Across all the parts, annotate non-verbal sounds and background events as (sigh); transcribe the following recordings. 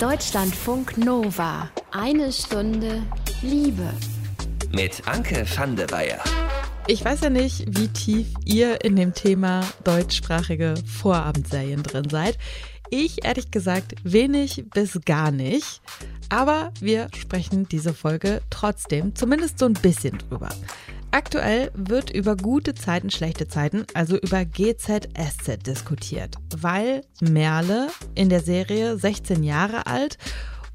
Deutschlandfunk Nova. Eine Stunde Liebe. Mit Anke van der Weyer. Ich weiß ja nicht, wie tief ihr in dem Thema deutschsprachige Vorabendserien drin seid. Ich ehrlich gesagt wenig bis gar nicht. Aber wir sprechen diese Folge trotzdem zumindest so ein bisschen drüber. Aktuell wird über gute Zeiten, schlechte Zeiten, also über GZSZ diskutiert, weil Merle in der Serie 16 Jahre alt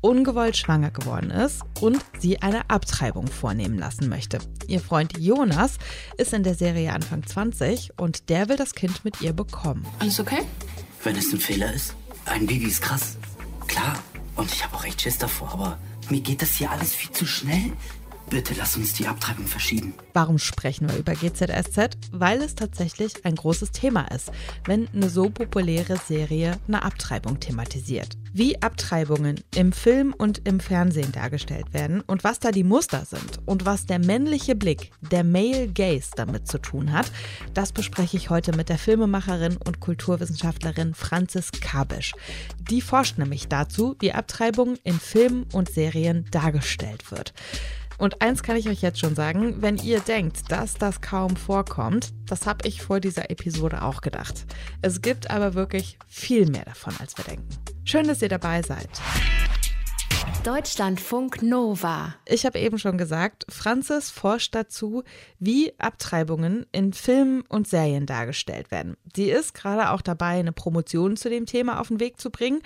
ungewollt schwanger geworden ist und sie eine Abtreibung vornehmen lassen möchte. Ihr Freund Jonas ist in der Serie Anfang 20 und der will das Kind mit ihr bekommen. Alles okay? Wenn es ein Fehler ist, ein Baby ist krass. Klar, und ich habe auch echt Schiss davor, aber mir geht das hier alles viel zu schnell. Bitte lass uns die Abtreibung verschieben. Warum sprechen wir über GZSZ? Weil es tatsächlich ein großes Thema ist, wenn eine so populäre Serie eine Abtreibung thematisiert. Wie Abtreibungen im Film und im Fernsehen dargestellt werden und was da die Muster sind und was der männliche Blick, der Male Gaze damit zu tun hat, das bespreche ich heute mit der Filmemacherin und Kulturwissenschaftlerin Franzis Kabisch. Die forscht nämlich dazu, wie Abtreibung in Filmen und Serien dargestellt wird. Und eins kann ich euch jetzt schon sagen, wenn ihr denkt, dass das kaum vorkommt, das habe ich vor dieser Episode auch gedacht. Es gibt aber wirklich viel mehr davon, als wir denken. Schön, dass ihr dabei seid. Deutschlandfunk Nova. Ich habe eben schon gesagt, Franzis forscht dazu, wie Abtreibungen in Filmen und Serien dargestellt werden. Sie ist gerade auch dabei, eine Promotion zu dem Thema auf den Weg zu bringen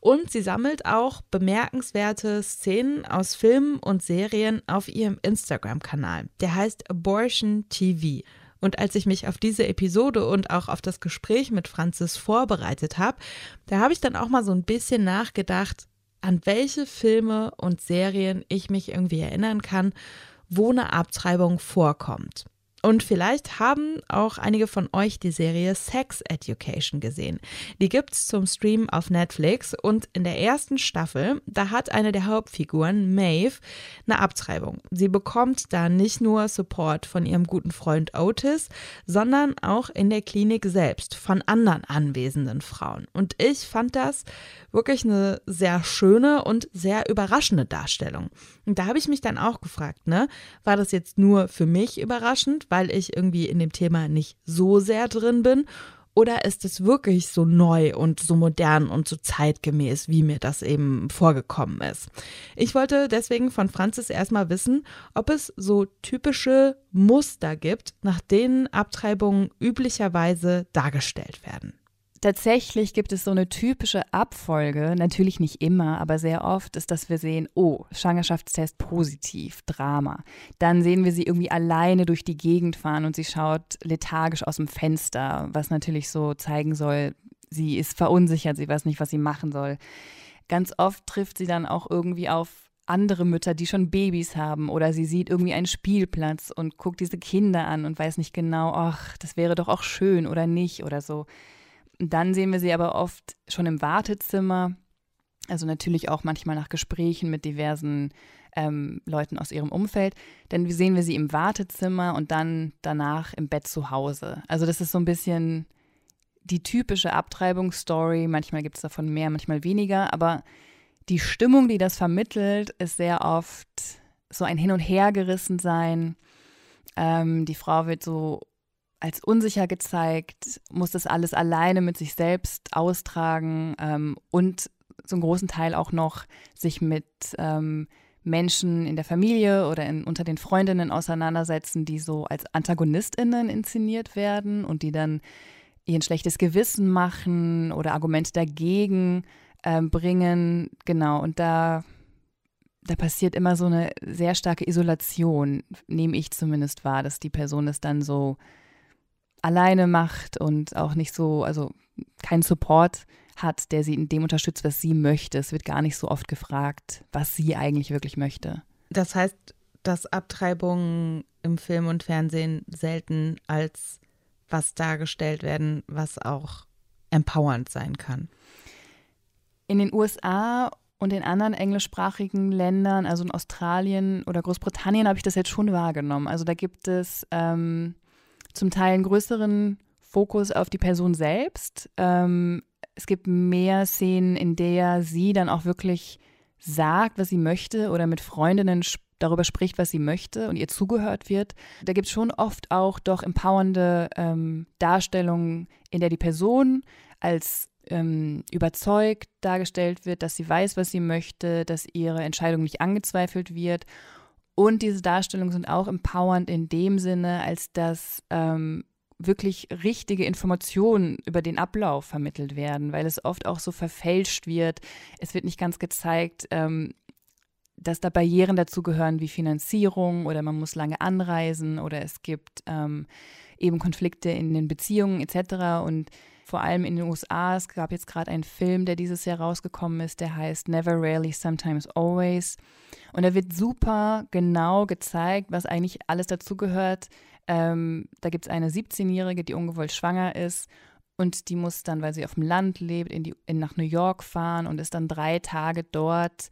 und sie sammelt auch bemerkenswerte Szenen aus Filmen und Serien auf ihrem Instagram-Kanal. Der heißt Abortion TV. Und als ich mich auf diese Episode und auch auf das Gespräch mit Franzis vorbereitet habe, da habe ich dann auch mal so ein bisschen nachgedacht, an welche Filme und Serien ich mich irgendwie erinnern kann, wo eine Abtreibung vorkommt. Und vielleicht haben auch einige von euch die Serie Sex Education gesehen. Die gibt's zum Stream auf Netflix und in der ersten Staffel, da hat eine der Hauptfiguren, Maeve, eine Abtreibung. Sie bekommt da nicht nur Support von ihrem guten Freund Otis, sondern auch in der Klinik selbst von anderen anwesenden Frauen. Und ich fand das wirklich eine sehr schöne und sehr überraschende Darstellung. Und da habe ich mich dann auch gefragt, ne, war das jetzt nur für mich überraschend, weil ich irgendwie in dem Thema nicht so sehr drin bin? Oder ist es wirklich so neu und so modern und so zeitgemäß, wie mir das eben vorgekommen ist? Ich wollte deswegen von Franzis erstmal wissen, ob es so typische Muster gibt, nach denen Abtreibungen üblicherweise dargestellt werden tatsächlich gibt es so eine typische Abfolge, natürlich nicht immer, aber sehr oft ist, dass wir sehen, oh, Schwangerschaftstest positiv, Drama. Dann sehen wir sie irgendwie alleine durch die Gegend fahren und sie schaut lethargisch aus dem Fenster, was natürlich so zeigen soll, sie ist verunsichert, sie weiß nicht, was sie machen soll. Ganz oft trifft sie dann auch irgendwie auf andere Mütter, die schon Babys haben oder sie sieht irgendwie einen Spielplatz und guckt diese Kinder an und weiß nicht genau, ach, das wäre doch auch schön oder nicht oder so. Dann sehen wir sie aber oft schon im Wartezimmer, also natürlich auch manchmal nach Gesprächen mit diversen ähm, Leuten aus ihrem Umfeld. Dann sehen wir sie im Wartezimmer und dann danach im Bett zu Hause. Also das ist so ein bisschen die typische Abtreibungsstory. Manchmal gibt es davon mehr, manchmal weniger, aber die Stimmung, die das vermittelt, ist sehr oft so ein Hin- und Hergerissen sein. Ähm, die Frau wird so als unsicher gezeigt, muss das alles alleine mit sich selbst austragen ähm, und zum großen Teil auch noch sich mit ähm, Menschen in der Familie oder in, unter den Freundinnen auseinandersetzen, die so als Antagonistinnen inszeniert werden und die dann ihr ein schlechtes Gewissen machen oder Argumente dagegen ähm, bringen. Genau, und da, da passiert immer so eine sehr starke Isolation, nehme ich zumindest wahr, dass die Person es dann so alleine macht und auch nicht so, also keinen Support hat, der sie in dem unterstützt, was sie möchte. Es wird gar nicht so oft gefragt, was sie eigentlich wirklich möchte. Das heißt, dass Abtreibungen im Film und Fernsehen selten als was dargestellt werden, was auch empowernd sein kann. In den USA und in anderen englischsprachigen Ländern, also in Australien oder Großbritannien, habe ich das jetzt schon wahrgenommen. Also da gibt es ähm, zum Teil einen größeren Fokus auf die Person selbst. Ähm, Es gibt mehr Szenen, in der sie dann auch wirklich sagt, was sie möchte oder mit Freundinnen darüber spricht, was sie möchte und ihr zugehört wird. Da gibt es schon oft auch doch empowernde ähm, Darstellungen, in der die Person als ähm, überzeugt dargestellt wird, dass sie weiß, was sie möchte, dass ihre Entscheidung nicht angezweifelt wird. Und diese Darstellungen sind auch empowernd in dem Sinne, als dass ähm, wirklich richtige Informationen über den Ablauf vermittelt werden, weil es oft auch so verfälscht wird. Es wird nicht ganz gezeigt, ähm, dass da Barrieren dazu gehören wie Finanzierung oder man muss lange anreisen oder es gibt ähm, eben Konflikte in den Beziehungen etc. Und vor allem in den USA, es gab jetzt gerade einen Film, der dieses Jahr rausgekommen ist, der heißt Never, Rarely, Sometimes, Always. Und da wird super genau gezeigt, was eigentlich alles dazugehört. Ähm, da gibt es eine 17-Jährige, die ungewollt schwanger ist und die muss dann, weil sie auf dem Land lebt, in die, in, nach New York fahren und ist dann drei Tage dort,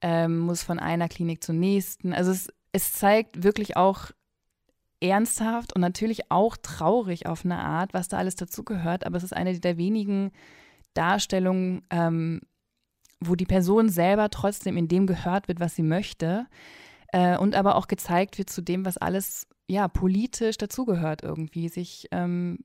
ähm, muss von einer Klinik zur nächsten. Also es, es zeigt wirklich auch ernsthaft und natürlich auch traurig auf eine Art, was da alles dazugehört. Aber es ist eine der wenigen Darstellungen, ähm, wo die Person selber trotzdem in dem gehört wird, was sie möchte. Äh, und aber auch gezeigt wird zu dem, was alles ja politisch dazugehört, irgendwie, sich ähm,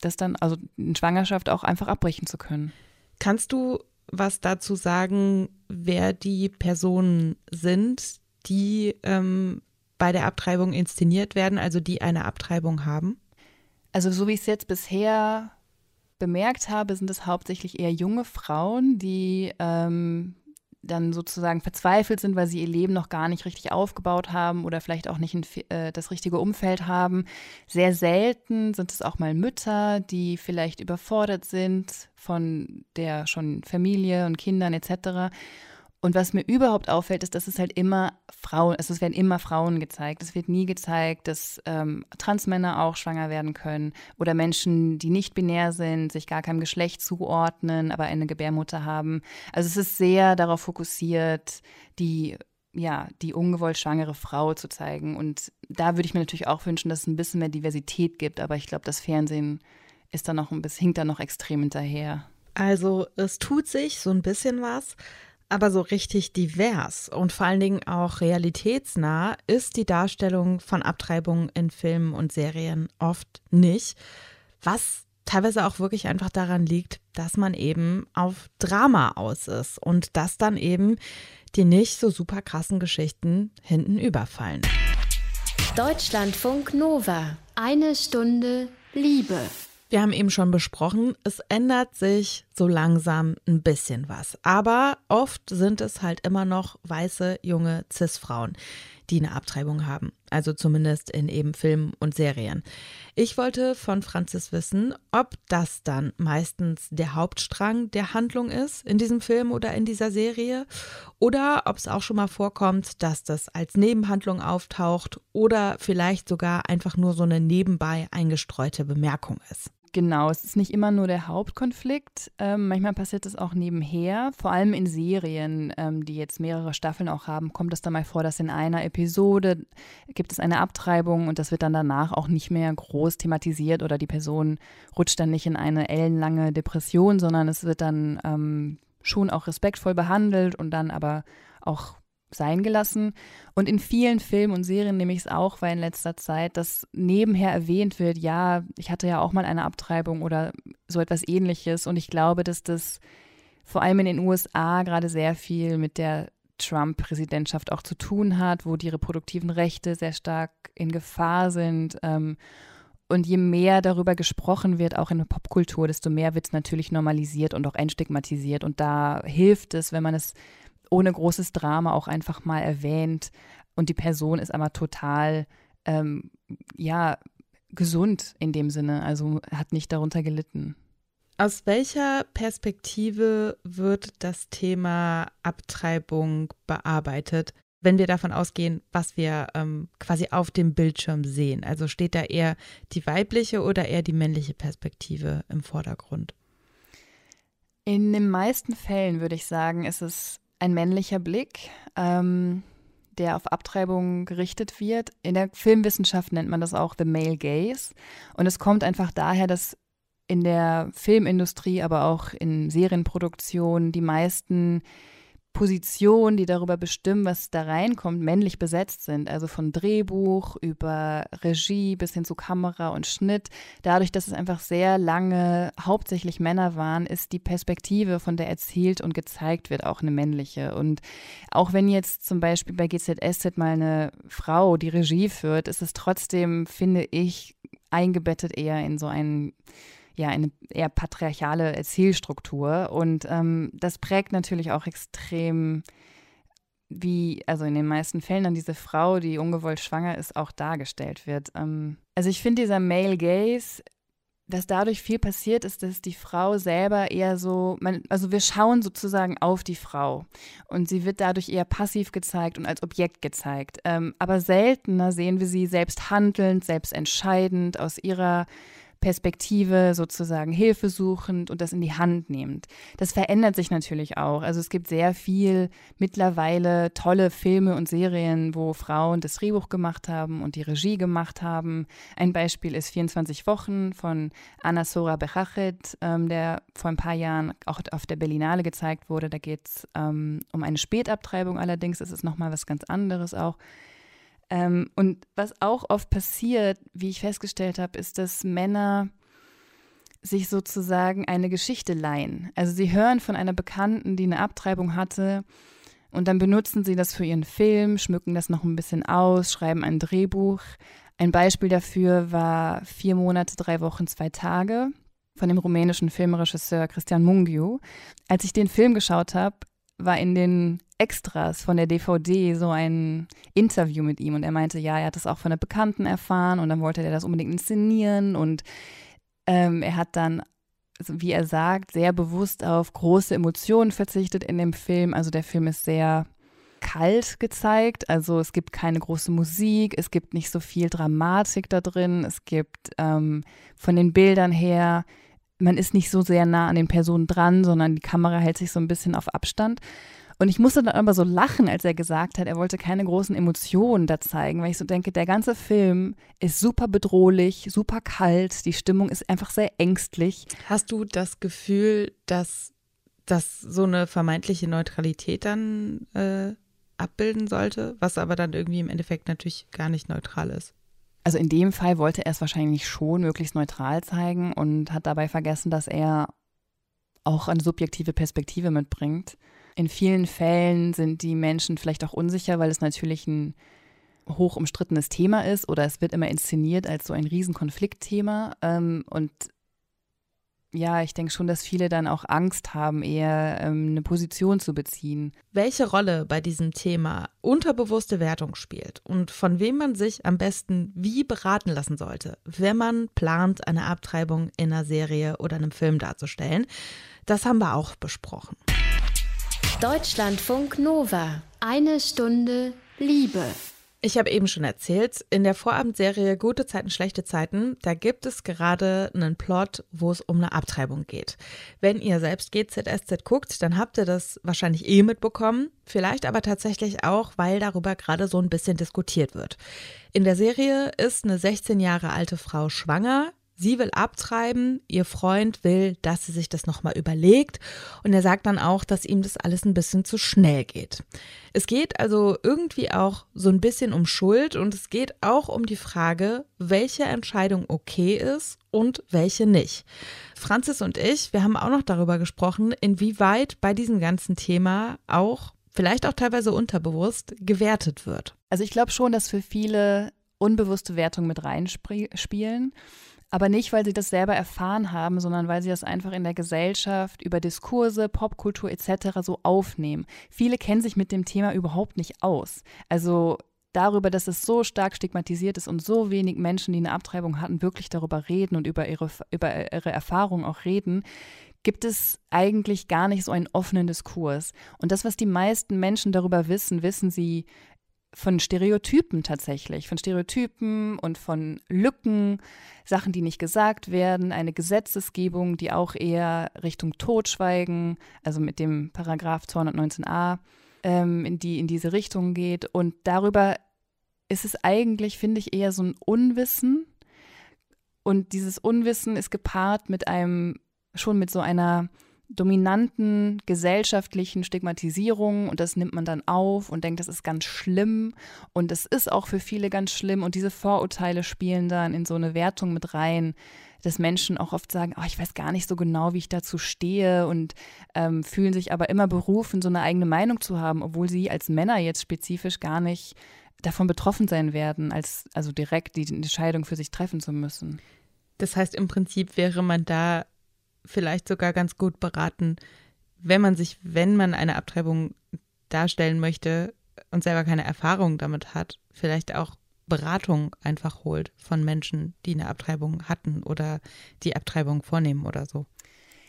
das dann, also eine Schwangerschaft auch einfach abbrechen zu können. Kannst du was dazu sagen, wer die Personen sind, die ähm, bei der Abtreibung inszeniert werden, also die eine Abtreibung haben? Also so wie ich es jetzt bisher bemerkt habe, sind es hauptsächlich eher junge Frauen, die ähm, dann sozusagen verzweifelt sind, weil sie ihr Leben noch gar nicht richtig aufgebaut haben oder vielleicht auch nicht ein, äh, das richtige Umfeld haben. Sehr selten sind es auch mal Mütter, die vielleicht überfordert sind von der schon Familie und Kindern etc. Und was mir überhaupt auffällt, ist, dass es halt immer Frauen, also es werden immer Frauen gezeigt. Es wird nie gezeigt, dass ähm, Transmänner auch schwanger werden können oder Menschen, die nicht binär sind, sich gar keinem Geschlecht zuordnen, aber eine Gebärmutter haben. Also es ist sehr darauf fokussiert, die ja, die ungewollt schwangere Frau zu zeigen. Und da würde ich mir natürlich auch wünschen, dass es ein bisschen mehr Diversität gibt, aber ich glaube, das Fernsehen ist da noch ein bisschen, hinkt da noch extrem hinterher. Also es tut sich so ein bisschen was aber so richtig divers und vor allen Dingen auch realitätsnah ist die Darstellung von Abtreibungen in Filmen und Serien oft nicht, was teilweise auch wirklich einfach daran liegt, dass man eben auf Drama aus ist und dass dann eben die nicht so super krassen Geschichten hinten überfallen. Deutschlandfunk Nova. Eine Stunde Liebe. Wir haben eben schon besprochen, es ändert sich so langsam ein bisschen was. Aber oft sind es halt immer noch weiße, junge Cis-Frauen, die eine Abtreibung haben. Also zumindest in eben Filmen und Serien. Ich wollte von Franzis wissen, ob das dann meistens der Hauptstrang der Handlung ist in diesem Film oder in dieser Serie. Oder ob es auch schon mal vorkommt, dass das als Nebenhandlung auftaucht oder vielleicht sogar einfach nur so eine nebenbei eingestreute Bemerkung ist. Genau, es ist nicht immer nur der Hauptkonflikt. Ähm, manchmal passiert es auch nebenher. Vor allem in Serien, ähm, die jetzt mehrere Staffeln auch haben, kommt es dann mal vor, dass in einer Episode gibt es eine Abtreibung und das wird dann danach auch nicht mehr groß thematisiert oder die Person rutscht dann nicht in eine ellenlange Depression, sondern es wird dann ähm, schon auch respektvoll behandelt und dann aber auch sein gelassen. Und in vielen Filmen und Serien nehme ich es auch, weil in letzter Zeit das nebenher erwähnt wird, ja, ich hatte ja auch mal eine Abtreibung oder so etwas ähnliches. Und ich glaube, dass das vor allem in den USA gerade sehr viel mit der Trump-Präsidentschaft auch zu tun hat, wo die reproduktiven Rechte sehr stark in Gefahr sind. Ähm, und je mehr darüber gesprochen wird, auch in der Popkultur, desto mehr wird es natürlich normalisiert und auch entstigmatisiert. Und da hilft es, wenn man es ohne großes Drama auch einfach mal erwähnt und die Person ist aber total, ähm, ja, gesund in dem Sinne, also hat nicht darunter gelitten. Aus welcher Perspektive wird das Thema Abtreibung bearbeitet, wenn wir davon ausgehen, was wir ähm, quasi auf dem Bildschirm sehen? Also steht da eher die weibliche oder eher die männliche Perspektive im Vordergrund? In den meisten Fällen würde ich sagen, ist es ein männlicher Blick, ähm, der auf Abtreibung gerichtet wird. In der Filmwissenschaft nennt man das auch The Male Gaze. Und es kommt einfach daher, dass in der Filmindustrie, aber auch in Serienproduktionen die meisten Positionen, die darüber bestimmen, was da reinkommt, männlich besetzt sind. Also von Drehbuch über Regie bis hin zu Kamera und Schnitt. Dadurch, dass es einfach sehr lange hauptsächlich Männer waren, ist die Perspektive, von der erzählt und gezeigt wird, auch eine männliche. Und auch wenn jetzt zum Beispiel bei GZSZ mal eine Frau die Regie führt, ist es trotzdem, finde ich, eingebettet eher in so einen ja eine eher patriarchale Erzählstruktur. Und ähm, das prägt natürlich auch extrem, wie, also in den meisten Fällen dann diese Frau, die ungewollt schwanger ist, auch dargestellt wird. Ähm, also ich finde dieser Male Gaze dass dadurch viel passiert ist, dass die Frau selber eher so, man, also wir schauen sozusagen auf die Frau und sie wird dadurch eher passiv gezeigt und als Objekt gezeigt. Ähm, aber seltener sehen wir sie selbst handelnd, selbst entscheidend aus ihrer Perspektive sozusagen hilfesuchend und das in die Hand nehmend. Das verändert sich natürlich auch. Also es gibt sehr viel mittlerweile tolle Filme und Serien, wo Frauen das Drehbuch gemacht haben und die Regie gemacht haben. Ein Beispiel ist 24 Wochen von Anna Sora Bechachet, ähm, der vor ein paar Jahren auch auf der Berlinale gezeigt wurde. Da geht es ähm, um eine Spätabtreibung allerdings. Es ist nochmal was ganz anderes auch. Ähm, und was auch oft passiert, wie ich festgestellt habe, ist, dass Männer sich sozusagen eine Geschichte leihen. Also sie hören von einer Bekannten, die eine Abtreibung hatte, und dann benutzen sie das für ihren Film, schmücken das noch ein bisschen aus, schreiben ein Drehbuch. Ein Beispiel dafür war Vier Monate, drei Wochen, zwei Tage von dem rumänischen Filmregisseur Christian Mungiu. Als ich den Film geschaut habe, war in den Extras von der DVD so ein Interview mit ihm und er meinte, ja, er hat das auch von einer Bekannten erfahren und dann wollte er das unbedingt inszenieren und ähm, er hat dann, wie er sagt, sehr bewusst auf große Emotionen verzichtet in dem Film. Also der Film ist sehr kalt gezeigt. Also es gibt keine große Musik, es gibt nicht so viel Dramatik da drin, es gibt ähm, von den Bildern her man ist nicht so sehr nah an den Personen dran, sondern die Kamera hält sich so ein bisschen auf Abstand. Und ich musste dann aber so lachen, als er gesagt hat, er wollte keine großen Emotionen da zeigen, weil ich so denke, der ganze Film ist super bedrohlich, super kalt, die Stimmung ist einfach sehr ängstlich. Hast du das Gefühl, dass das so eine vermeintliche Neutralität dann äh, abbilden sollte, was aber dann irgendwie im Endeffekt natürlich gar nicht neutral ist? Also in dem Fall wollte er es wahrscheinlich schon möglichst neutral zeigen und hat dabei vergessen, dass er auch eine subjektive Perspektive mitbringt. In vielen Fällen sind die Menschen vielleicht auch unsicher, weil es natürlich ein hoch umstrittenes Thema ist oder es wird immer inszeniert als so ein Riesenkonfliktthema. Ähm, und ja, ich denke schon, dass viele dann auch Angst haben, eher ähm, eine Position zu beziehen. Welche Rolle bei diesem Thema unterbewusste Wertung spielt und von wem man sich am besten wie beraten lassen sollte, wenn man plant, eine Abtreibung in einer Serie oder einem Film darzustellen, das haben wir auch besprochen. Deutschlandfunk Nova. Eine Stunde Liebe. Ich habe eben schon erzählt, in der Vorabendserie Gute Zeiten, schlechte Zeiten, da gibt es gerade einen Plot, wo es um eine Abtreibung geht. Wenn ihr selbst GZSZ guckt, dann habt ihr das wahrscheinlich eh mitbekommen, vielleicht aber tatsächlich auch, weil darüber gerade so ein bisschen diskutiert wird. In der Serie ist eine 16 Jahre alte Frau schwanger, Sie will abtreiben, ihr Freund will, dass sie sich das nochmal überlegt und er sagt dann auch, dass ihm das alles ein bisschen zu schnell geht. Es geht also irgendwie auch so ein bisschen um Schuld und es geht auch um die Frage, welche Entscheidung okay ist und welche nicht. Franzis und ich, wir haben auch noch darüber gesprochen, inwieweit bei diesem ganzen Thema auch, vielleicht auch teilweise unterbewusst, gewertet wird. Also ich glaube schon, dass für viele unbewusste Wertungen mit reinspielen. Aber nicht, weil sie das selber erfahren haben, sondern weil sie das einfach in der Gesellschaft über Diskurse, Popkultur etc. so aufnehmen. Viele kennen sich mit dem Thema überhaupt nicht aus. Also darüber, dass es so stark stigmatisiert ist und so wenig Menschen, die eine Abtreibung hatten, wirklich darüber reden und über ihre, über ihre Erfahrungen auch reden, gibt es eigentlich gar nicht so einen offenen Diskurs. Und das, was die meisten Menschen darüber wissen, wissen sie von Stereotypen tatsächlich, von Stereotypen und von Lücken, Sachen, die nicht gesagt werden, eine Gesetzesgebung, die auch eher Richtung Totschweigen, also mit dem Paragraph 219a, ähm, in, die in diese Richtung geht. Und darüber ist es eigentlich, finde ich, eher so ein Unwissen Und dieses Unwissen ist gepaart mit einem, schon mit so einer dominanten gesellschaftlichen Stigmatisierung und das nimmt man dann auf und denkt, das ist ganz schlimm. Und es ist auch für viele ganz schlimm. Und diese Vorurteile spielen dann in so eine Wertung mit rein, dass Menschen auch oft sagen, oh, ich weiß gar nicht so genau, wie ich dazu stehe. Und ähm, fühlen sich aber immer berufen, so eine eigene Meinung zu haben, obwohl sie als Männer jetzt spezifisch gar nicht davon betroffen sein werden, als also direkt die Entscheidung für sich treffen zu müssen. Das heißt, im Prinzip wäre man da vielleicht sogar ganz gut beraten, wenn man sich, wenn man eine Abtreibung darstellen möchte und selber keine Erfahrung damit hat, vielleicht auch Beratung einfach holt von Menschen, die eine Abtreibung hatten oder die Abtreibung vornehmen oder so.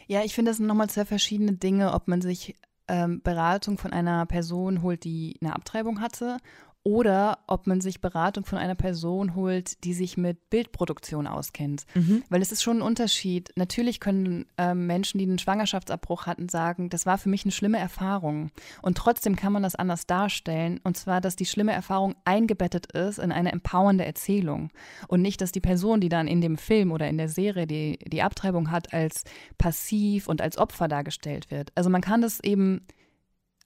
Ja, ich finde, das sind nochmal zwei verschiedene Dinge, ob man sich ähm, Beratung von einer Person holt, die eine Abtreibung hatte oder ob man sich Beratung von einer Person holt, die sich mit Bildproduktion auskennt. Mhm. Weil es ist schon ein Unterschied. Natürlich können ähm, Menschen, die einen Schwangerschaftsabbruch hatten, sagen, das war für mich eine schlimme Erfahrung. Und trotzdem kann man das anders darstellen. Und zwar, dass die schlimme Erfahrung eingebettet ist in eine empowernde Erzählung. Und nicht, dass die Person, die dann in dem Film oder in der Serie die, die Abtreibung hat, als passiv und als Opfer dargestellt wird. Also man kann das eben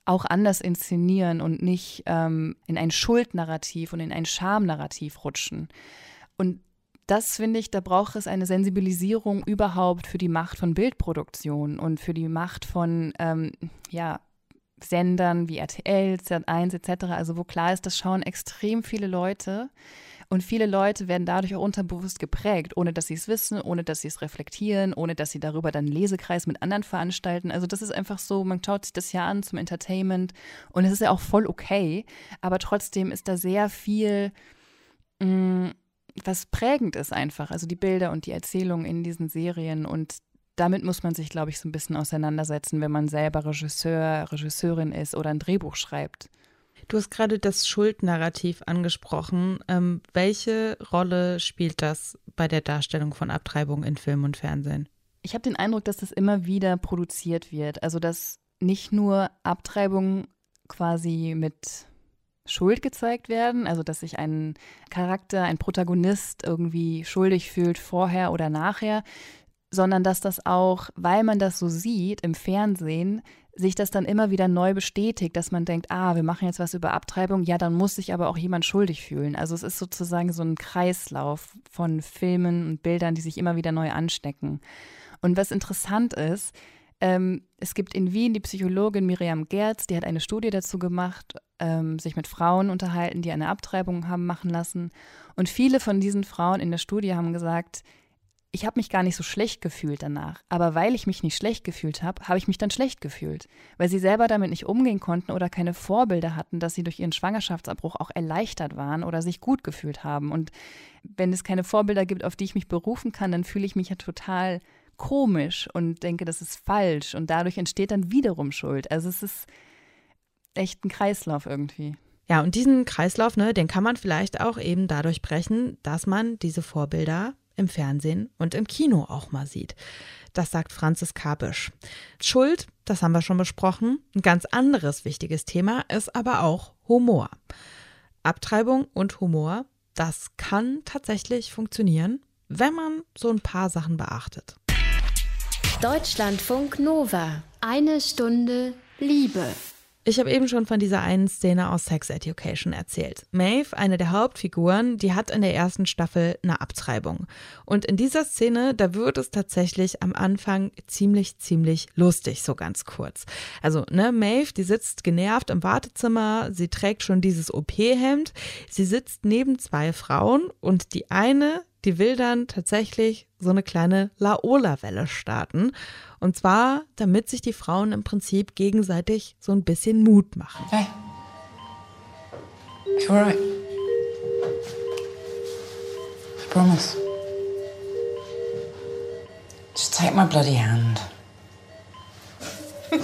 auch anders inszenieren und nicht ähm, in ein Schuldnarrativ und in ein Schamnarrativ rutschen. Und das finde ich, da braucht es eine Sensibilisierung überhaupt für die Macht von Bildproduktion und für die Macht von ähm, ja, Sendern wie RTL, Z1 etc. Also wo klar ist, das schauen extrem viele Leute. Und viele Leute werden dadurch auch unterbewusst geprägt, ohne dass sie es wissen, ohne dass sie es reflektieren, ohne dass sie darüber dann einen Lesekreis mit anderen veranstalten. Also das ist einfach so, man schaut sich das ja an zum Entertainment und es ist ja auch voll okay, aber trotzdem ist da sehr viel, mh, mm, was prägend ist einfach. Also die Bilder und die Erzählungen in diesen Serien und damit muss man sich, glaube ich, so ein bisschen auseinandersetzen, wenn man selber Regisseur, Regisseurin ist oder ein Drehbuch schreibt. Du hast gerade das Schuldnarrativ angesprochen. Ähm, welche Rolle spielt das bei der Darstellung von Abtreibung in Film und Fernsehen? Ich habe den Eindruck, dass das immer wieder produziert wird. Also dass nicht nur Abtreibungen quasi mit Schuld gezeigt werden, also dass sich ein Charakter, ein Protagonist irgendwie schuldig fühlt vorher oder nachher, sondern dass das auch, weil man das so sieht im Fernsehen, sich das dann immer wieder neu bestätigt, dass man denkt, ah, wir machen jetzt was über Abtreibung, ja, dann muss sich aber auch jemand schuldig fühlen. Also es ist sozusagen so ein Kreislauf von Filmen und Bildern, die sich immer wieder neu anstecken. Und was interessant ist, ähm, es gibt in Wien die Psychologin Miriam Gerz, die hat eine Studie dazu gemacht, ähm, sich mit Frauen unterhalten, die eine Abtreibung haben machen lassen. Und viele von diesen Frauen in der Studie haben gesagt, ich habe mich gar nicht so schlecht gefühlt danach. Aber weil ich mich nicht schlecht gefühlt habe, habe ich mich dann schlecht gefühlt. Weil sie selber damit nicht umgehen konnten oder keine Vorbilder hatten, dass sie durch ihren Schwangerschaftsabbruch auch erleichtert waren oder sich gut gefühlt haben. Und wenn es keine Vorbilder gibt, auf die ich mich berufen kann, dann fühle ich mich ja total komisch und denke, das ist falsch. Und dadurch entsteht dann wiederum Schuld. Also es ist echt ein Kreislauf irgendwie. Ja, und diesen Kreislauf, ne, den kann man vielleicht auch eben dadurch brechen, dass man diese Vorbilder im Fernsehen und im Kino auch mal sieht. Das sagt Franzis Kabisch. Schuld, das haben wir schon besprochen. Ein ganz anderes wichtiges Thema ist aber auch Humor. Abtreibung und Humor, das kann tatsächlich funktionieren, wenn man so ein paar Sachen beachtet. Deutschlandfunk Nova. Eine Stunde Liebe. Ich habe eben schon von dieser einen Szene aus Sex Education erzählt. Maeve, eine der Hauptfiguren, die hat in der ersten Staffel eine Abtreibung. Und in dieser Szene, da wird es tatsächlich am Anfang ziemlich, ziemlich lustig, so ganz kurz. Also, ne, Maeve, die sitzt genervt im Wartezimmer, sie trägt schon dieses OP-Hemd, sie sitzt neben zwei Frauen und die eine, die will dann tatsächlich so eine kleine Laola-Welle starten. Und zwar, damit sich die Frauen im Prinzip gegenseitig so ein bisschen Mut machen. Hey. You alright? I promise. Just take my bloody hand. (laughs)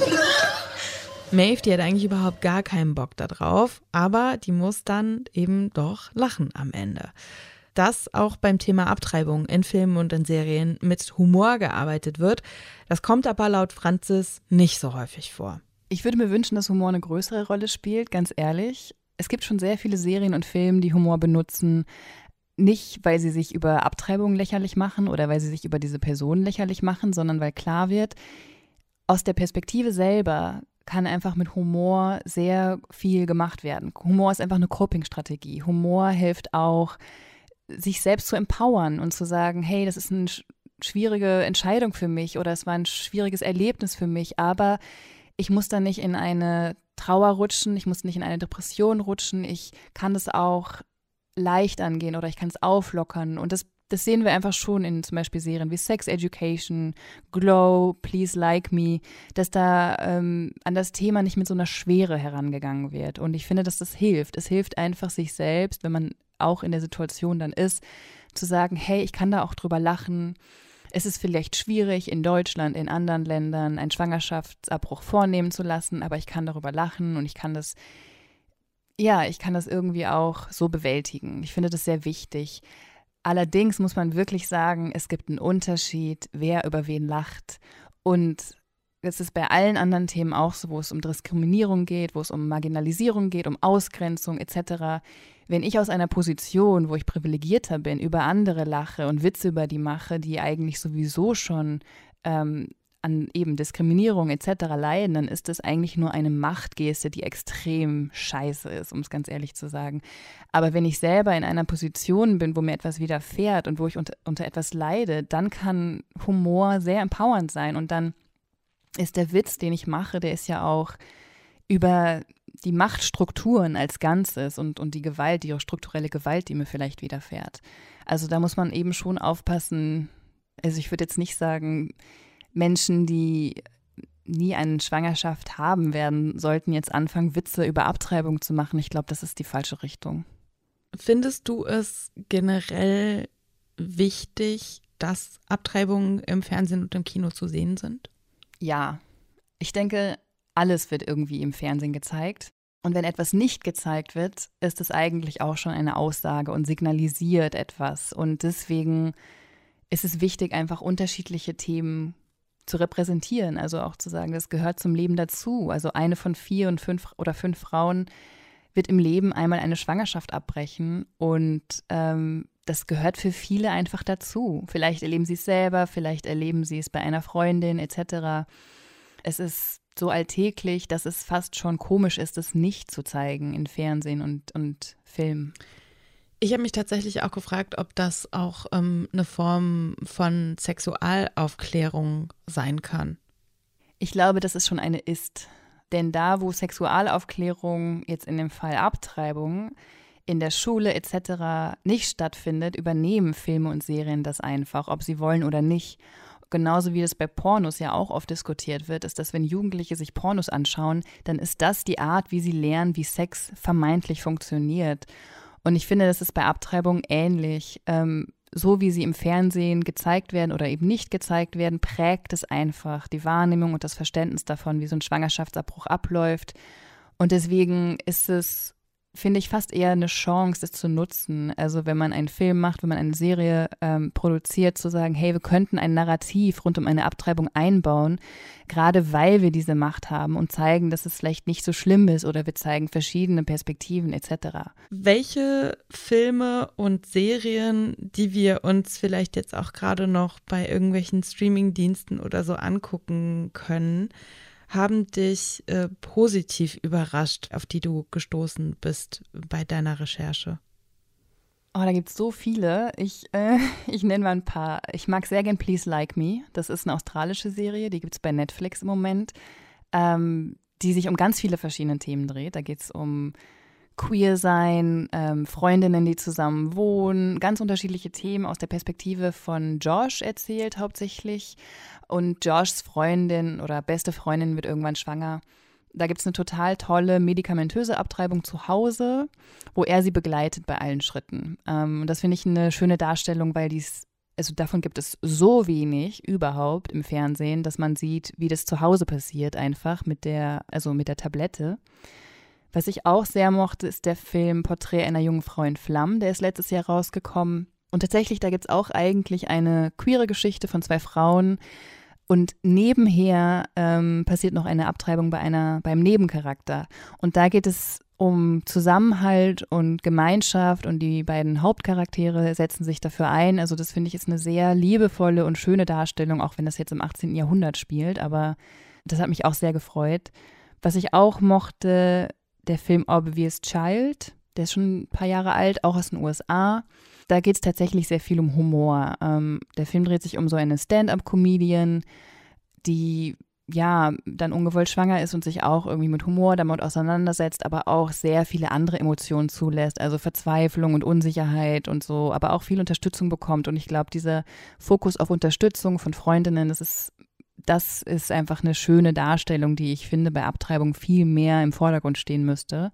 Maeve, die hat eigentlich überhaupt gar keinen Bock darauf, aber die muss dann eben doch lachen am Ende dass auch beim Thema Abtreibung in Filmen und in Serien mit Humor gearbeitet wird. Das kommt aber laut Franzis nicht so häufig vor. Ich würde mir wünschen, dass Humor eine größere Rolle spielt, ganz ehrlich. Es gibt schon sehr viele Serien und Filme, die Humor benutzen. nicht, weil sie sich über Abtreibungen lächerlich machen oder weil sie sich über diese Person lächerlich machen, sondern weil klar wird, aus der Perspektive selber kann einfach mit Humor sehr viel gemacht werden. Humor ist einfach eine Coping-Strategie. Humor hilft auch, sich selbst zu empowern und zu sagen, hey, das ist eine schwierige Entscheidung für mich oder es war ein schwieriges Erlebnis für mich, aber ich muss da nicht in eine Trauer rutschen, ich muss nicht in eine Depression rutschen, ich kann das auch leicht angehen oder ich kann es auflockern. Und das, das sehen wir einfach schon in zum Beispiel Serien wie Sex Education, Glow, Please Like Me, dass da ähm, an das Thema nicht mit so einer Schwere herangegangen wird. Und ich finde, dass das hilft. Es hilft einfach sich selbst, wenn man auch in der Situation dann ist, zu sagen, hey, ich kann da auch drüber lachen. Es ist vielleicht schwierig, in Deutschland, in anderen Ländern einen Schwangerschaftsabbruch vornehmen zu lassen, aber ich kann darüber lachen und ich kann das ja, ich kann das irgendwie auch so bewältigen. Ich finde das sehr wichtig. Allerdings muss man wirklich sagen, es gibt einen Unterschied, wer über wen lacht. Und es ist bei allen anderen Themen auch so, wo es um Diskriminierung geht, wo es um Marginalisierung geht, um Ausgrenzung etc. Wenn ich aus einer Position, wo ich privilegierter bin, über andere lache und Witze über die mache, die eigentlich sowieso schon ähm, an eben Diskriminierung etc. leiden, dann ist das eigentlich nur eine Machtgeste, die extrem scheiße ist, um es ganz ehrlich zu sagen. Aber wenn ich selber in einer Position bin, wo mir etwas widerfährt und wo ich unter, unter etwas leide, dann kann Humor sehr empowernd sein und dann ist der Witz, den ich mache, der ist ja auch über die Machtstrukturen als Ganzes und, und die Gewalt, die strukturelle Gewalt, die mir vielleicht widerfährt. Also da muss man eben schon aufpassen. Also ich würde jetzt nicht sagen, Menschen, die nie eine Schwangerschaft haben werden, sollten jetzt anfangen, Witze über Abtreibung zu machen. Ich glaube, das ist die falsche Richtung. Findest du es generell wichtig, dass Abtreibungen im Fernsehen und im Kino zu sehen sind? Ja. Ich denke, alles wird irgendwie im Fernsehen gezeigt. Und wenn etwas nicht gezeigt wird, ist es eigentlich auch schon eine Aussage und signalisiert etwas. Und deswegen ist es wichtig, einfach unterschiedliche Themen zu repräsentieren, also auch zu sagen, das gehört zum Leben dazu. Also eine von vier und fünf oder fünf Frauen wird im Leben einmal eine Schwangerschaft abbrechen und ähm, das gehört für viele einfach dazu. Vielleicht erleben sie es selber, vielleicht erleben sie es bei einer Freundin etc. Es ist so alltäglich, dass es fast schon komisch ist, es nicht zu zeigen in Fernsehen und, und Film. Ich habe mich tatsächlich auch gefragt, ob das auch ähm, eine Form von Sexualaufklärung sein kann. Ich glaube, dass es schon eine ist. Denn da, wo Sexualaufklärung jetzt in dem Fall Abtreibung in der Schule etc. nicht stattfindet, übernehmen Filme und Serien das einfach, ob sie wollen oder nicht. Genauso wie das bei Pornos ja auch oft diskutiert wird, ist, dass wenn Jugendliche sich Pornos anschauen, dann ist das die Art, wie sie lernen, wie Sex vermeintlich funktioniert. Und ich finde, das ist bei Abtreibung ähnlich. Ähm, so wie sie im Fernsehen gezeigt werden oder eben nicht gezeigt werden, prägt es einfach die Wahrnehmung und das Verständnis davon, wie so ein Schwangerschaftsabbruch abläuft. Und deswegen ist es finde ich fast eher eine Chance, das zu nutzen. Also wenn man einen Film macht, wenn man eine Serie ähm, produziert, zu sagen, hey, wir könnten ein Narrativ rund um eine Abtreibung einbauen, gerade weil wir diese Macht haben und zeigen, dass es vielleicht nicht so schlimm ist oder wir zeigen verschiedene Perspektiven etc. Welche Filme und Serien, die wir uns vielleicht jetzt auch gerade noch bei irgendwelchen Streaming-Diensten oder so angucken können, haben dich äh, positiv überrascht, auf die du gestoßen bist bei deiner Recherche? Oh, da gibt es so viele. Ich, äh, (laughs) ich nenne mal ein paar. Ich mag sehr gern Please Like Me. Das ist eine australische Serie, die gibt es bei Netflix im Moment, ähm, die sich um ganz viele verschiedene Themen dreht. Da geht es um Queer sein, ähm, Freundinnen, die zusammen wohnen, ganz unterschiedliche Themen aus der Perspektive von Josh erzählt hauptsächlich. Und Joshs Freundin oder beste Freundin wird irgendwann schwanger. Da gibt es eine total tolle medikamentöse Abtreibung zu Hause, wo er sie begleitet bei allen Schritten. Ähm, und das finde ich eine schöne Darstellung, weil dies, also davon gibt es so wenig überhaupt im Fernsehen, dass man sieht, wie das zu Hause passiert, einfach mit der, also mit der Tablette. Was ich auch sehr mochte, ist der Film Porträt einer jungen Frau in Flammen. Der ist letztes Jahr rausgekommen. Und tatsächlich, da gibt es auch eigentlich eine queere Geschichte von zwei Frauen, Und nebenher ähm, passiert noch eine Abtreibung bei einer, beim Nebencharakter. Und da geht es um Zusammenhalt und Gemeinschaft und die beiden Hauptcharaktere setzen sich dafür ein. Also das finde ich ist eine sehr liebevolle und schöne Darstellung, auch wenn das jetzt im 18. Jahrhundert spielt. Aber das hat mich auch sehr gefreut. Was ich auch mochte, der Film Obvious Child. Der ist schon ein paar Jahre alt, auch aus den USA. Da geht es tatsächlich sehr viel um Humor. Ähm, der Film dreht sich um so eine Stand-up-Comedian, die ja dann ungewollt schwanger ist und sich auch irgendwie mit Humor damit auseinandersetzt, aber auch sehr viele andere Emotionen zulässt, also Verzweiflung und Unsicherheit und so, aber auch viel Unterstützung bekommt. Und ich glaube, dieser Fokus auf Unterstützung von Freundinnen, das ist das ist einfach eine schöne Darstellung, die ich finde bei Abtreibung viel mehr im Vordergrund stehen müsste.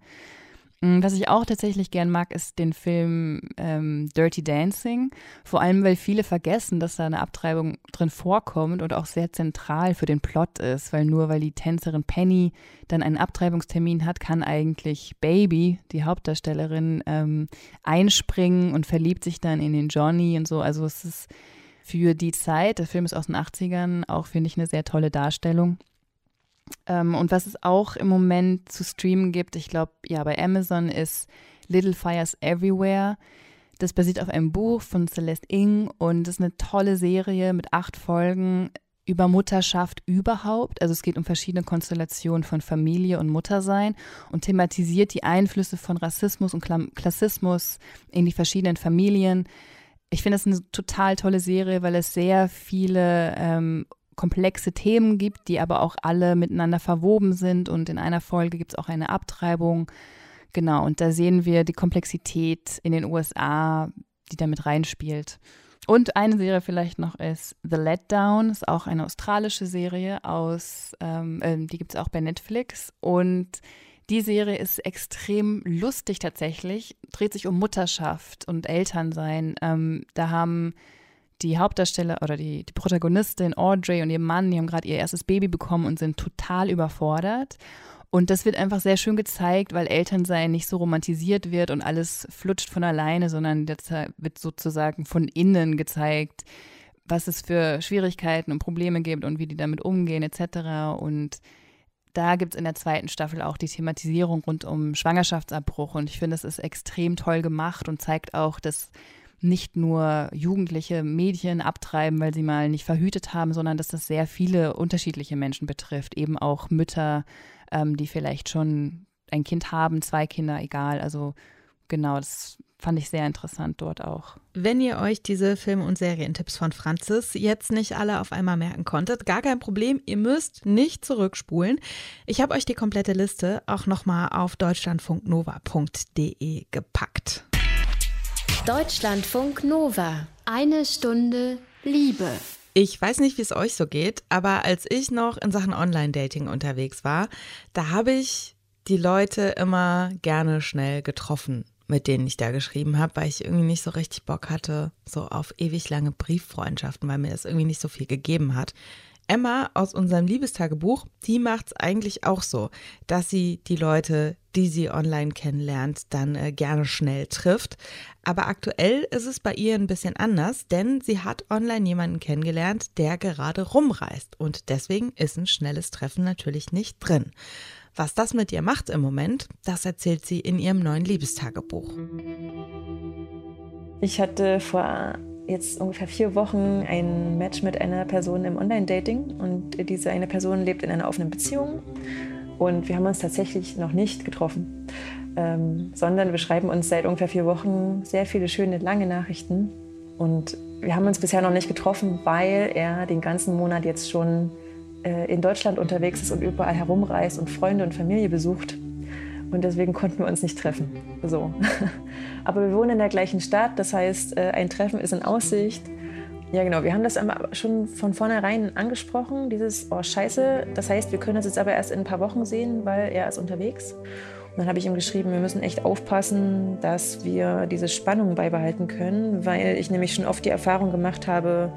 Mm, was ich auch tatsächlich gern mag, ist den Film ähm, Dirty Dancing. Vor allem, weil viele vergessen, dass da eine Abtreibung drin vorkommt und auch sehr zentral für den Plot ist. Weil nur weil die Tänzerin Penny dann einen Abtreibungstermin hat, kann eigentlich Baby, die Hauptdarstellerin, ähm, einspringen und verliebt sich dann in den Johnny und so. Also es ist für die Zeit, der Film ist aus den 80ern, auch finde ich eine sehr tolle Darstellung. Ähm, und was es auch im Moment zu streamen gibt, ich glaube, ja, bei Amazon ist Little Fires Everywhere. Das basiert auf einem Buch von Celeste Ng und ist eine tolle Serie mit acht Folgen über Mutterschaft überhaupt. Also es geht um verschiedene Konstellationen von Familie und Muttersein und thematisiert die Einflüsse von Rassismus und Klassismus in die verschiedenen Familien ich finde es eine total tolle Serie, weil es sehr viele ähm, komplexe Themen gibt, die aber auch alle miteinander verwoben sind. Und in einer Folge gibt es auch eine Abtreibung. Genau, und da sehen wir die Komplexität in den USA, die damit reinspielt. Und eine Serie vielleicht noch ist The Letdown, ist auch eine australische Serie aus, ähm, äh, die gibt es auch bei Netflix. Und die Serie ist extrem lustig tatsächlich, dreht sich um Mutterschaft und Elternsein. Ähm, da haben die Hauptdarsteller oder die, die Protagonistin Audrey und ihr Mann, die haben gerade ihr erstes Baby bekommen und sind total überfordert. Und das wird einfach sehr schön gezeigt, weil Elternsein nicht so romantisiert wird und alles flutscht von alleine, sondern das wird sozusagen von innen gezeigt, was es für Schwierigkeiten und Probleme gibt und wie die damit umgehen etc. Und da gibt es in der zweiten Staffel auch die Thematisierung rund um Schwangerschaftsabbruch. Und ich finde, das ist extrem toll gemacht und zeigt auch, dass nicht nur jugendliche Mädchen abtreiben, weil sie mal nicht verhütet haben, sondern dass das sehr viele unterschiedliche Menschen betrifft. Eben auch Mütter, ähm, die vielleicht schon ein Kind haben, zwei Kinder, egal. Also genau, das fand ich sehr interessant dort auch. Wenn ihr euch diese Film- und Serientipps von Franzis jetzt nicht alle auf einmal merken konntet, gar kein Problem, ihr müsst nicht zurückspulen. Ich habe euch die komplette Liste auch nochmal auf deutschlandfunknova.de gepackt. Deutschlandfunk Nova. Eine Stunde Liebe. Ich weiß nicht, wie es euch so geht, aber als ich noch in Sachen Online-Dating unterwegs war, da habe ich die Leute immer gerne schnell getroffen mit denen ich da geschrieben habe, weil ich irgendwie nicht so richtig Bock hatte, so auf ewig lange Brieffreundschaften, weil mir das irgendwie nicht so viel gegeben hat. Emma aus unserem Liebestagebuch, die macht es eigentlich auch so, dass sie die Leute, die sie online kennenlernt, dann äh, gerne schnell trifft. Aber aktuell ist es bei ihr ein bisschen anders, denn sie hat online jemanden kennengelernt, der gerade rumreist. Und deswegen ist ein schnelles Treffen natürlich nicht drin. Was das mit ihr macht im Moment, das erzählt sie in ihrem neuen Liebestagebuch. Ich hatte vor jetzt ungefähr vier Wochen ein Match mit einer Person im Online-Dating und diese eine Person lebt in einer offenen Beziehung und wir haben uns tatsächlich noch nicht getroffen, ähm, sondern wir schreiben uns seit ungefähr vier Wochen sehr viele schöne lange Nachrichten und wir haben uns bisher noch nicht getroffen, weil er den ganzen Monat jetzt schon in Deutschland unterwegs ist und überall herumreist und Freunde und Familie besucht. Und deswegen konnten wir uns nicht treffen. So. (laughs) Aber wir wohnen in der gleichen Stadt, das heißt, äh, ein Treffen ist in Aussicht. Ja, genau. Wir haben das schon von vornherein angesprochen, dieses, oh Scheiße, das heißt, wir können uns jetzt aber erst in ein paar Wochen sehen, weil er ist unterwegs. Und dann habe ich ihm geschrieben, wir müssen echt aufpassen, dass wir diese Spannung beibehalten können, weil ich nämlich schon oft die Erfahrung gemacht habe,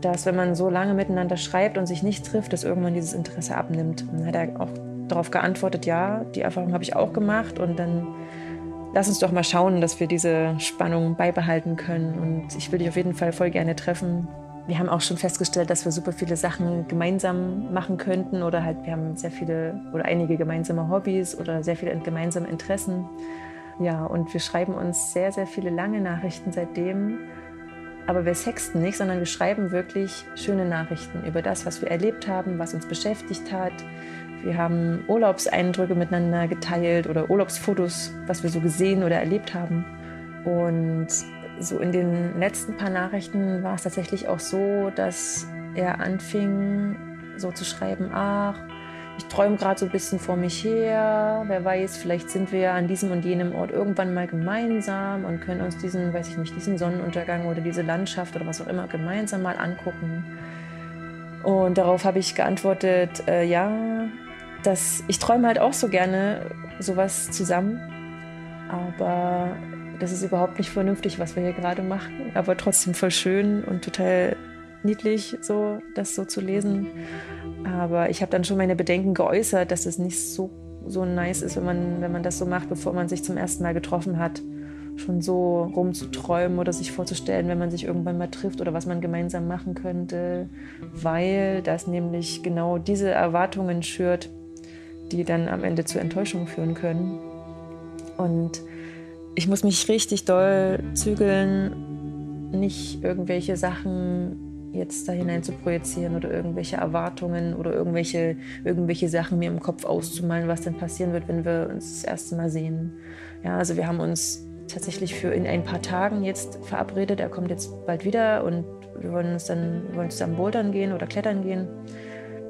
dass wenn man so lange miteinander schreibt und sich nicht trifft, dass irgendwann dieses Interesse abnimmt. Dann hat er auch darauf geantwortet, ja, die Erfahrung habe ich auch gemacht und dann lass uns doch mal schauen, dass wir diese Spannung beibehalten können. Und ich will dich auf jeden Fall voll gerne treffen. wir haben auch schon festgestellt, dass wir super viele Sachen gemeinsam machen könnten oder halt wir haben sehr viele oder einige gemeinsame Hobbys oder sehr viele gemeinsame Interessen. Ja, und wir schreiben uns sehr, sehr viele lange Nachrichten seitdem. Aber wir sexten nicht, sondern wir schreiben wirklich schöne Nachrichten über das, was wir erlebt haben, was uns beschäftigt hat. Wir haben Urlaubseindrücke miteinander geteilt oder Urlaubsfotos, was wir so gesehen oder erlebt haben. Und so in den letzten paar Nachrichten war es tatsächlich auch so, dass er anfing so zu schreiben, ach, ich träume gerade so ein bisschen vor mich her. Wer weiß, vielleicht sind wir an diesem und jenem Ort irgendwann mal gemeinsam und können uns diesen, weiß ich nicht, diesen Sonnenuntergang oder diese Landschaft oder was auch immer gemeinsam mal angucken. Und darauf habe ich geantwortet, äh, ja, dass ich träume halt auch so gerne sowas zusammen. Aber das ist überhaupt nicht vernünftig, was wir hier gerade machen. Aber trotzdem voll schön und total niedlich, so das so zu lesen. Aber ich habe dann schon meine Bedenken geäußert, dass es nicht so, so nice ist, wenn man, wenn man das so macht, bevor man sich zum ersten Mal getroffen hat. Schon so rumzuträumen oder sich vorzustellen, wenn man sich irgendwann mal trifft oder was man gemeinsam machen könnte, weil das nämlich genau diese Erwartungen schürt, die dann am Ende zu Enttäuschungen führen können. Und ich muss mich richtig doll zügeln, nicht irgendwelche Sachen jetzt da hinein zu projizieren oder irgendwelche Erwartungen oder irgendwelche, irgendwelche Sachen mir im Kopf auszumalen, was denn passieren wird, wenn wir uns das erste Mal sehen. Ja, also wir haben uns tatsächlich für in ein paar Tagen jetzt verabredet. Er kommt jetzt bald wieder und wir wollen uns dann wollen zusammen bouldern gehen oder klettern gehen.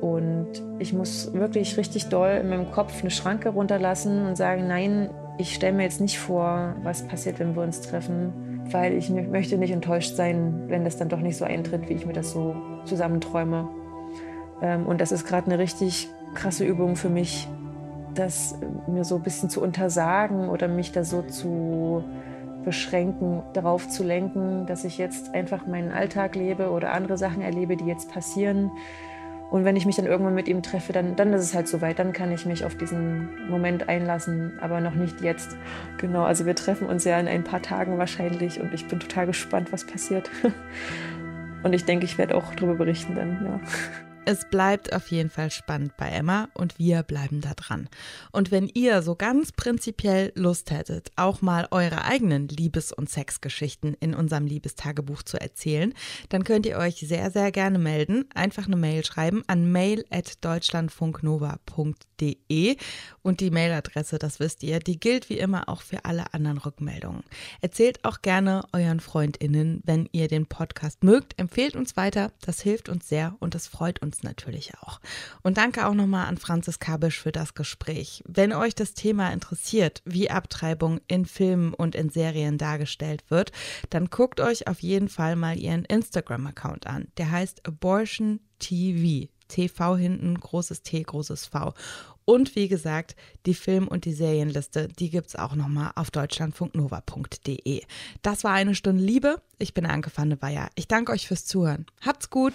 Und ich muss wirklich richtig doll in meinem Kopf eine Schranke runterlassen und sagen, nein, ich stelle mir jetzt nicht vor, was passiert, wenn wir uns treffen weil ich möchte nicht enttäuscht sein, wenn das dann doch nicht so eintritt, wie ich mir das so zusammenträume. Ähm, und das ist gerade eine richtig krasse Übung für mich, das mir so ein bisschen zu untersagen oder mich da so zu beschränken, darauf zu lenken, dass ich jetzt einfach meinen Alltag lebe oder andere Sachen erlebe, die jetzt passieren und wenn ich mich dann irgendwann mit ihm treffe, dann, dann ist es halt soweit. Dann kann ich mich auf diesen Moment einlassen, aber noch nicht jetzt. Genau, also wir treffen uns ja in ein paar Tagen wahrscheinlich und ich bin total gespannt, was passiert. (laughs) Und ich denke, ich werde auch darüber berichten dann, ja. Es bleibt auf jeden Fall spannend bei Emma und wir bleiben da dran. Und wenn ihr so ganz prinzipiell Lust hättet, auch mal eure eigenen Liebes- und Sexgeschichten in unserem Liebestagebuch zu erzählen, dann könnt ihr euch sehr, sehr gerne melden. Einfach eine Mail schreiben an mail.deutschlandfunknova.de und die Mailadresse, das wisst ihr, die gilt wie immer auch für alle anderen Rückmeldungen. Erzählt auch gerne euren FreundInnen, wenn ihr den Podcast mögt. Empfehlt uns weiter, das hilft uns sehr und das freut uns uns natürlich auch. Und danke auch nochmal an Franzis Kabisch für das Gespräch. Wenn euch das Thema interessiert, wie Abtreibung in Filmen und in Serien dargestellt wird, dann guckt euch auf jeden Fall mal ihren Instagram-Account an. Der heißt Abortion TV. TV hinten, großes T, großes V. Und wie gesagt, die Film- und die Serienliste, die gibt es auch nochmal auf deutschlandfunknova.de. Das war eine Stunde Liebe. Ich bin Anke van de Weyer. Ich danke euch fürs Zuhören. Habt's gut.